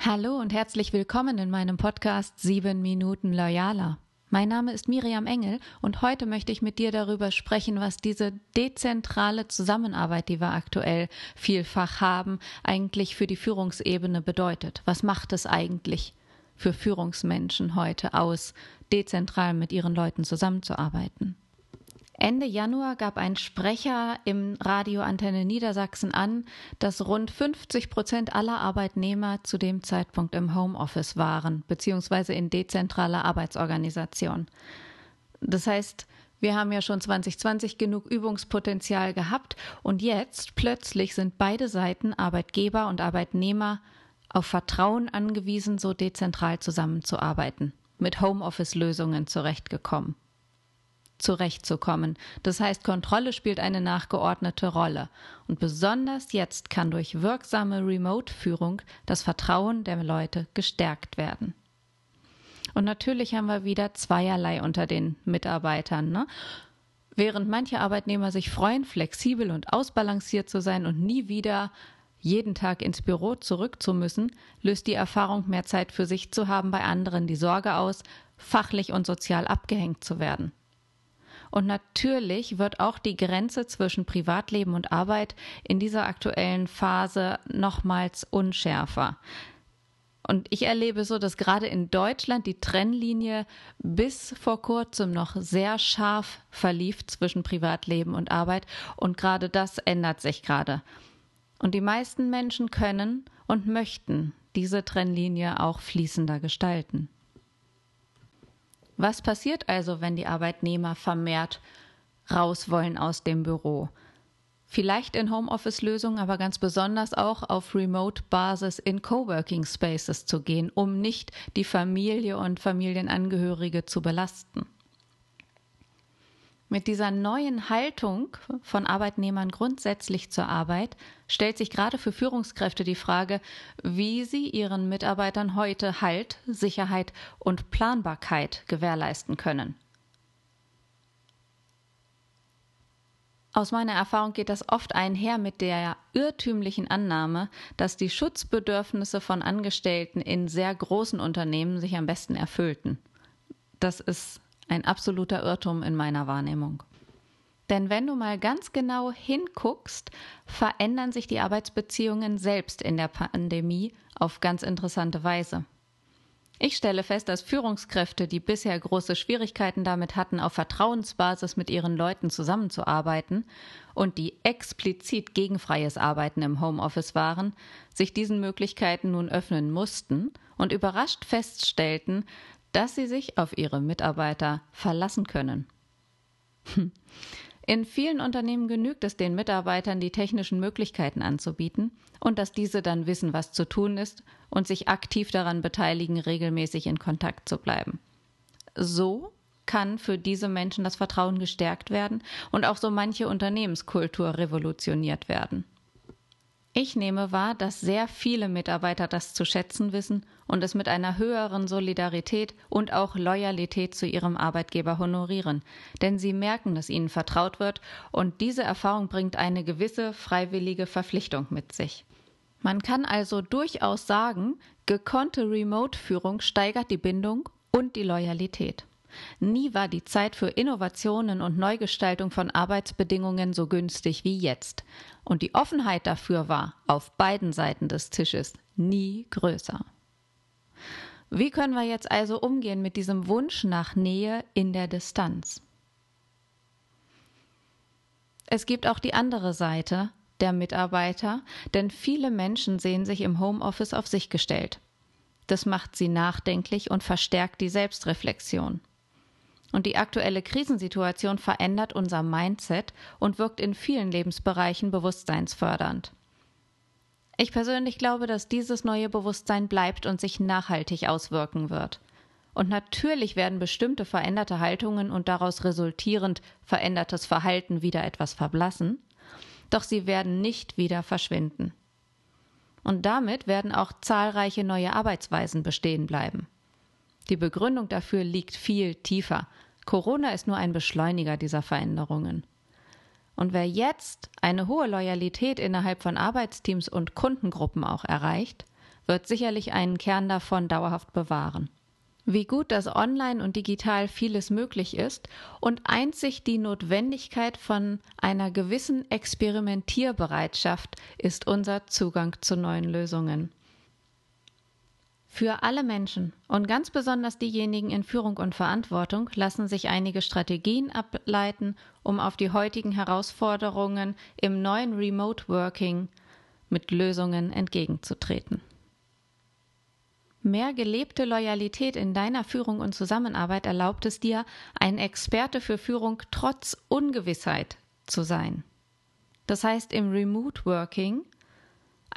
Hallo und herzlich willkommen in meinem Podcast 7 Minuten Loyaler. Mein Name ist Miriam Engel und heute möchte ich mit dir darüber sprechen, was diese dezentrale Zusammenarbeit, die wir aktuell vielfach haben, eigentlich für die Führungsebene bedeutet. Was macht es eigentlich für Führungsmenschen heute aus, dezentral mit ihren Leuten zusammenzuarbeiten? Ende Januar gab ein Sprecher im Radio Antenne Niedersachsen an, dass rund 50 Prozent aller Arbeitnehmer zu dem Zeitpunkt im Homeoffice waren, beziehungsweise in dezentraler Arbeitsorganisation. Das heißt, wir haben ja schon 2020 genug Übungspotenzial gehabt und jetzt plötzlich sind beide Seiten, Arbeitgeber und Arbeitnehmer, auf Vertrauen angewiesen, so dezentral zusammenzuarbeiten, mit Homeoffice-Lösungen zurechtgekommen zurechtzukommen. Das heißt, Kontrolle spielt eine nachgeordnete Rolle. Und besonders jetzt kann durch wirksame Remote-Führung das Vertrauen der Leute gestärkt werden. Und natürlich haben wir wieder zweierlei unter den Mitarbeitern. Ne? Während manche Arbeitnehmer sich freuen, flexibel und ausbalanciert zu sein und nie wieder jeden Tag ins Büro zurück zu müssen, löst die Erfahrung, mehr Zeit für sich zu haben, bei anderen die Sorge aus, fachlich und sozial abgehängt zu werden. Und natürlich wird auch die Grenze zwischen Privatleben und Arbeit in dieser aktuellen Phase nochmals unschärfer. Und ich erlebe so, dass gerade in Deutschland die Trennlinie bis vor kurzem noch sehr scharf verlief zwischen Privatleben und Arbeit. Und gerade das ändert sich gerade. Und die meisten Menschen können und möchten diese Trennlinie auch fließender gestalten. Was passiert also, wenn die Arbeitnehmer vermehrt raus wollen aus dem Büro? Vielleicht in Homeoffice-Lösungen, aber ganz besonders auch auf Remote-Basis in Coworking Spaces zu gehen, um nicht die Familie und Familienangehörige zu belasten. Mit dieser neuen Haltung von Arbeitnehmern grundsätzlich zur Arbeit stellt sich gerade für Führungskräfte die Frage, wie sie ihren Mitarbeitern heute Halt, Sicherheit und Planbarkeit gewährleisten können. Aus meiner Erfahrung geht das oft einher mit der irrtümlichen Annahme, dass die Schutzbedürfnisse von Angestellten in sehr großen Unternehmen sich am besten erfüllten. Das ist ein absoluter Irrtum in meiner Wahrnehmung. Denn wenn du mal ganz genau hinguckst, verändern sich die Arbeitsbeziehungen selbst in der Pandemie auf ganz interessante Weise. Ich stelle fest, dass Führungskräfte, die bisher große Schwierigkeiten damit hatten, auf Vertrauensbasis mit ihren Leuten zusammenzuarbeiten und die explizit gegen freies Arbeiten im Homeoffice waren, sich diesen Möglichkeiten nun öffnen mussten und überrascht feststellten, dass sie sich auf ihre Mitarbeiter verlassen können. In vielen Unternehmen genügt es den Mitarbeitern, die technischen Möglichkeiten anzubieten und dass diese dann wissen, was zu tun ist und sich aktiv daran beteiligen, regelmäßig in Kontakt zu bleiben. So kann für diese Menschen das Vertrauen gestärkt werden und auch so manche Unternehmenskultur revolutioniert werden. Ich nehme wahr, dass sehr viele Mitarbeiter das zu schätzen wissen und es mit einer höheren Solidarität und auch Loyalität zu ihrem Arbeitgeber honorieren, denn sie merken, dass ihnen vertraut wird und diese Erfahrung bringt eine gewisse freiwillige Verpflichtung mit sich. Man kann also durchaus sagen, gekonnte Remote-Führung steigert die Bindung und die Loyalität. Nie war die Zeit für Innovationen und Neugestaltung von Arbeitsbedingungen so günstig wie jetzt. Und die Offenheit dafür war auf beiden Seiten des Tisches nie größer. Wie können wir jetzt also umgehen mit diesem Wunsch nach Nähe in der Distanz? Es gibt auch die andere Seite der Mitarbeiter, denn viele Menschen sehen sich im Homeoffice auf sich gestellt. Das macht sie nachdenklich und verstärkt die Selbstreflexion. Und die aktuelle Krisensituation verändert unser Mindset und wirkt in vielen Lebensbereichen bewusstseinsfördernd. Ich persönlich glaube, dass dieses neue Bewusstsein bleibt und sich nachhaltig auswirken wird. Und natürlich werden bestimmte veränderte Haltungen und daraus resultierend verändertes Verhalten wieder etwas verblassen, doch sie werden nicht wieder verschwinden. Und damit werden auch zahlreiche neue Arbeitsweisen bestehen bleiben. Die Begründung dafür liegt viel tiefer. Corona ist nur ein Beschleuniger dieser Veränderungen. Und wer jetzt eine hohe Loyalität innerhalb von Arbeitsteams und Kundengruppen auch erreicht, wird sicherlich einen Kern davon dauerhaft bewahren. Wie gut, dass online und digital vieles möglich ist und einzig die Notwendigkeit von einer gewissen Experimentierbereitschaft ist unser Zugang zu neuen Lösungen. Für alle Menschen und ganz besonders diejenigen in Führung und Verantwortung lassen sich einige Strategien ableiten, um auf die heutigen Herausforderungen im neuen Remote Working mit Lösungen entgegenzutreten. Mehr gelebte Loyalität in deiner Führung und Zusammenarbeit erlaubt es dir, ein Experte für Führung trotz Ungewissheit zu sein. Das heißt, im Remote Working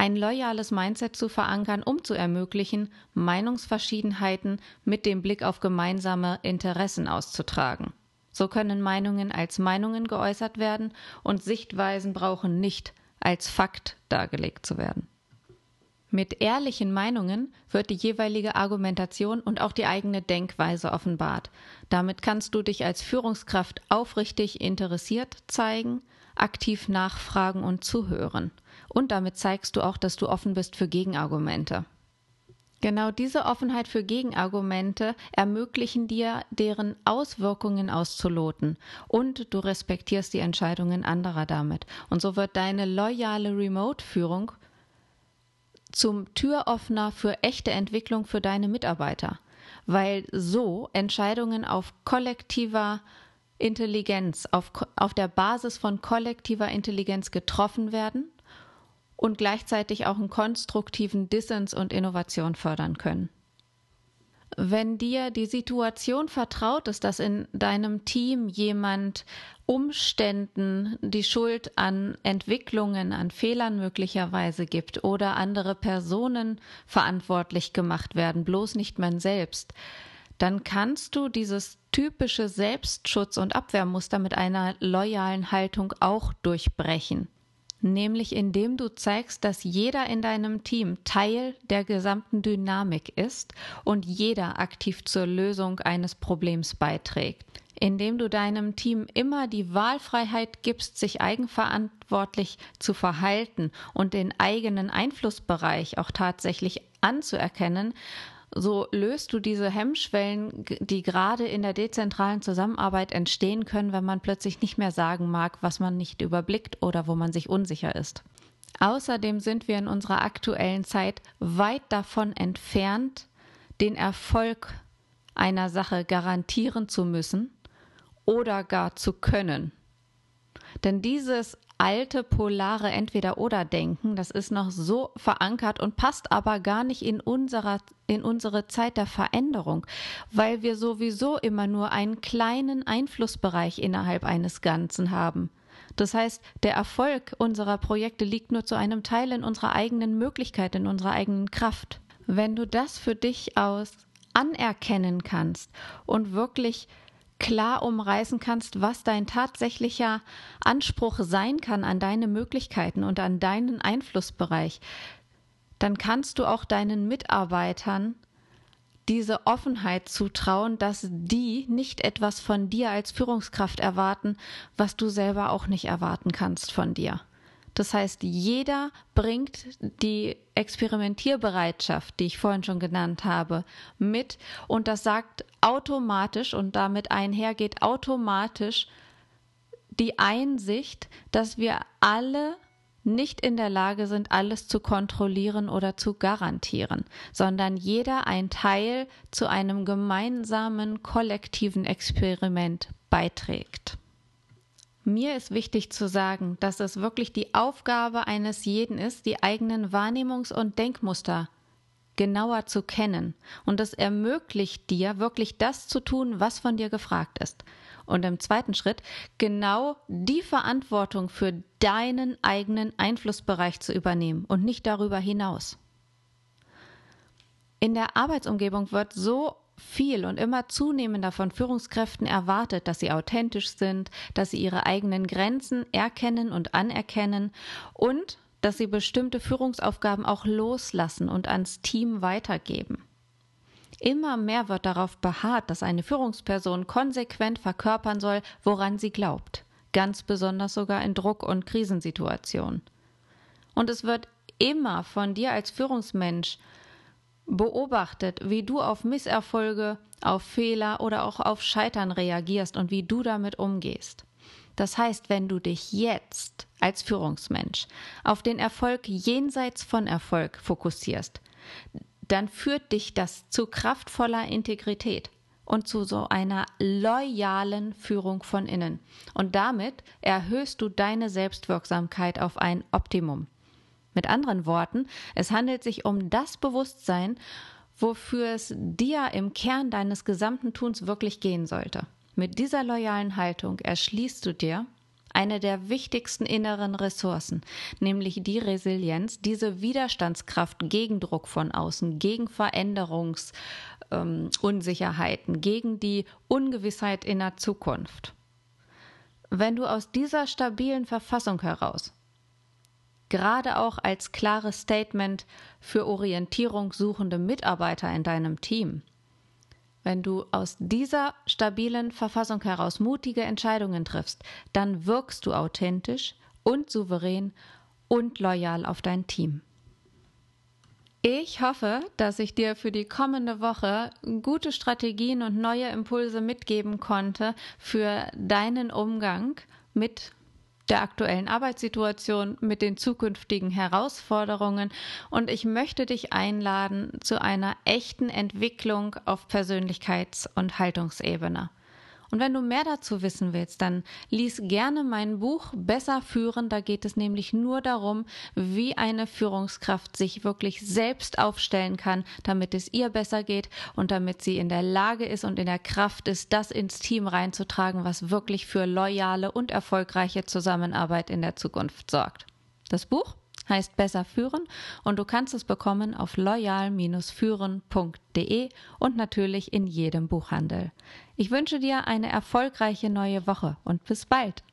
ein loyales Mindset zu verankern, um zu ermöglichen, Meinungsverschiedenheiten mit dem Blick auf gemeinsame Interessen auszutragen. So können Meinungen als Meinungen geäußert werden und Sichtweisen brauchen nicht als Fakt dargelegt zu werden. Mit ehrlichen Meinungen wird die jeweilige Argumentation und auch die eigene Denkweise offenbart. Damit kannst du dich als Führungskraft aufrichtig interessiert zeigen, aktiv nachfragen und zuhören. Und damit zeigst du auch, dass du offen bist für Gegenargumente. Genau diese Offenheit für Gegenargumente ermöglichen dir, deren Auswirkungen auszuloten und du respektierst die Entscheidungen anderer damit. Und so wird deine loyale Remote-Führung zum Türöffner für echte Entwicklung für deine Mitarbeiter, weil so Entscheidungen auf kollektiver Intelligenz, auf, auf der Basis von kollektiver Intelligenz getroffen werden und gleichzeitig auch einen konstruktiven Dissens und Innovation fördern können. Wenn dir die Situation vertraut ist, dass in deinem Team jemand Umständen die Schuld an Entwicklungen, an Fehlern möglicherweise gibt oder andere Personen verantwortlich gemacht werden, bloß nicht man selbst, dann kannst du dieses typische Selbstschutz- und Abwehrmuster mit einer loyalen Haltung auch durchbrechen nämlich indem du zeigst, dass jeder in deinem Team Teil der gesamten Dynamik ist und jeder aktiv zur Lösung eines Problems beiträgt. Indem du deinem Team immer die Wahlfreiheit gibst, sich eigenverantwortlich zu verhalten und den eigenen Einflussbereich auch tatsächlich anzuerkennen, so löst du diese Hemmschwellen, die gerade in der dezentralen Zusammenarbeit entstehen können, wenn man plötzlich nicht mehr sagen mag, was man nicht überblickt oder wo man sich unsicher ist. Außerdem sind wir in unserer aktuellen Zeit weit davon entfernt, den Erfolg einer Sache garantieren zu müssen oder gar zu können. Denn dieses alte polare Entweder-Oder-Denken, das ist noch so verankert und passt aber gar nicht in unserer, in unsere Zeit der Veränderung, weil wir sowieso immer nur einen kleinen Einflussbereich innerhalb eines Ganzen haben. Das heißt, der Erfolg unserer Projekte liegt nur zu einem Teil in unserer eigenen Möglichkeit, in unserer eigenen Kraft. Wenn du das für dich aus anerkennen kannst und wirklich klar umreißen kannst, was dein tatsächlicher Anspruch sein kann an deine Möglichkeiten und an deinen Einflussbereich, dann kannst du auch deinen Mitarbeitern diese Offenheit zutrauen, dass die nicht etwas von dir als Führungskraft erwarten, was du selber auch nicht erwarten kannst von dir. Das heißt, jeder bringt die Experimentierbereitschaft, die ich vorhin schon genannt habe, mit und das sagt automatisch und damit einhergeht automatisch die Einsicht, dass wir alle nicht in der Lage sind, alles zu kontrollieren oder zu garantieren, sondern jeder ein Teil zu einem gemeinsamen kollektiven Experiment beiträgt. Mir ist wichtig zu sagen, dass es wirklich die Aufgabe eines jeden ist, die eigenen Wahrnehmungs- und Denkmuster genauer zu kennen. Und es ermöglicht dir wirklich das zu tun, was von dir gefragt ist. Und im zweiten Schritt genau die Verantwortung für deinen eigenen Einflussbereich zu übernehmen und nicht darüber hinaus. In der Arbeitsumgebung wird so viel und immer zunehmender von Führungskräften erwartet, dass sie authentisch sind, dass sie ihre eigenen Grenzen erkennen und anerkennen und dass sie bestimmte Führungsaufgaben auch loslassen und ans Team weitergeben. Immer mehr wird darauf beharrt, dass eine Führungsperson konsequent verkörpern soll, woran sie glaubt, ganz besonders sogar in Druck- und Krisensituationen. Und es wird immer von dir als Führungsmensch beobachtet, wie du auf Misserfolge, auf Fehler oder auch auf Scheitern reagierst und wie du damit umgehst. Das heißt, wenn du dich jetzt als Führungsmensch auf den Erfolg jenseits von Erfolg fokussierst, dann führt dich das zu kraftvoller Integrität und zu so einer loyalen Führung von innen. Und damit erhöhst du deine Selbstwirksamkeit auf ein Optimum. Mit anderen Worten, es handelt sich um das Bewusstsein, wofür es dir im Kern deines gesamten Tuns wirklich gehen sollte. Mit dieser loyalen Haltung erschließt du dir eine der wichtigsten inneren Ressourcen, nämlich die Resilienz, diese Widerstandskraft gegen Druck von außen, gegen Veränderungsunsicherheiten, ähm, gegen die Ungewissheit in der Zukunft. Wenn du aus dieser stabilen Verfassung heraus gerade auch als klares Statement für Orientierung suchende Mitarbeiter in deinem Team. Wenn du aus dieser stabilen Verfassung heraus mutige Entscheidungen triffst, dann wirkst du authentisch und souverän und loyal auf dein Team. Ich hoffe, dass ich dir für die kommende Woche gute Strategien und neue Impulse mitgeben konnte für deinen Umgang mit der aktuellen Arbeitssituation, mit den zukünftigen Herausforderungen und ich möchte dich einladen zu einer echten Entwicklung auf Persönlichkeits- und Haltungsebene. Und wenn du mehr dazu wissen willst, dann lies gerne mein Buch Besser führen. Da geht es nämlich nur darum, wie eine Führungskraft sich wirklich selbst aufstellen kann, damit es ihr besser geht und damit sie in der Lage ist und in der Kraft ist, das ins Team reinzutragen, was wirklich für loyale und erfolgreiche Zusammenarbeit in der Zukunft sorgt. Das Buch heißt Besser führen und du kannst es bekommen auf loyal-führen.de und natürlich in jedem Buchhandel. Ich wünsche dir eine erfolgreiche neue Woche und bis bald.